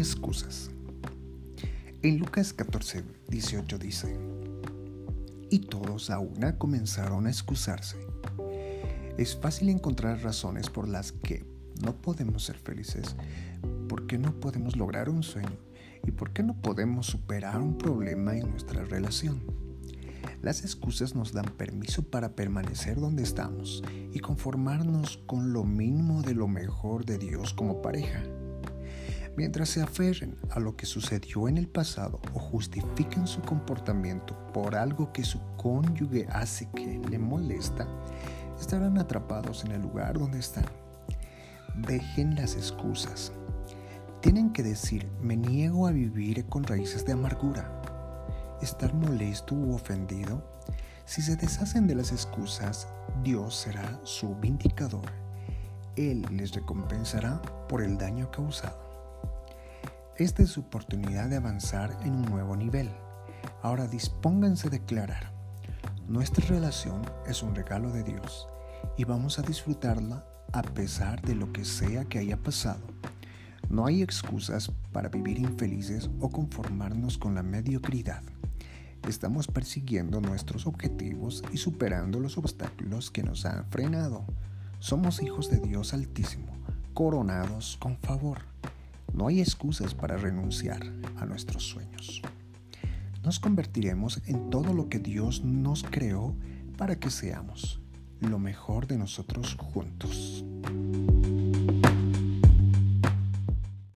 excusas. En Lucas 14, 18 dice, y todos a una comenzaron a excusarse. Es fácil encontrar razones por las que no podemos ser felices, por qué no podemos lograr un sueño y por qué no podemos superar un problema en nuestra relación. Las excusas nos dan permiso para permanecer donde estamos y conformarnos con lo mínimo de lo mejor de Dios como pareja. Mientras se aferren a lo que sucedió en el pasado o justifiquen su comportamiento por algo que su cónyuge hace que le molesta, estarán atrapados en el lugar donde están. Dejen las excusas. Tienen que decir, me niego a vivir con raíces de amargura estar molesto u ofendido, si se deshacen de las excusas, Dios será su vindicador. Él les recompensará por el daño causado. Esta es su oportunidad de avanzar en un nuevo nivel. Ahora dispónganse a declarar, nuestra relación es un regalo de Dios y vamos a disfrutarla a pesar de lo que sea que haya pasado. No hay excusas para vivir infelices o conformarnos con la mediocridad estamos persiguiendo nuestros objetivos y superando los obstáculos que nos han frenado. Somos hijos de Dios Altísimo, coronados con favor. No hay excusas para renunciar a nuestros sueños. Nos convertiremos en todo lo que Dios nos creó para que seamos lo mejor de nosotros juntos.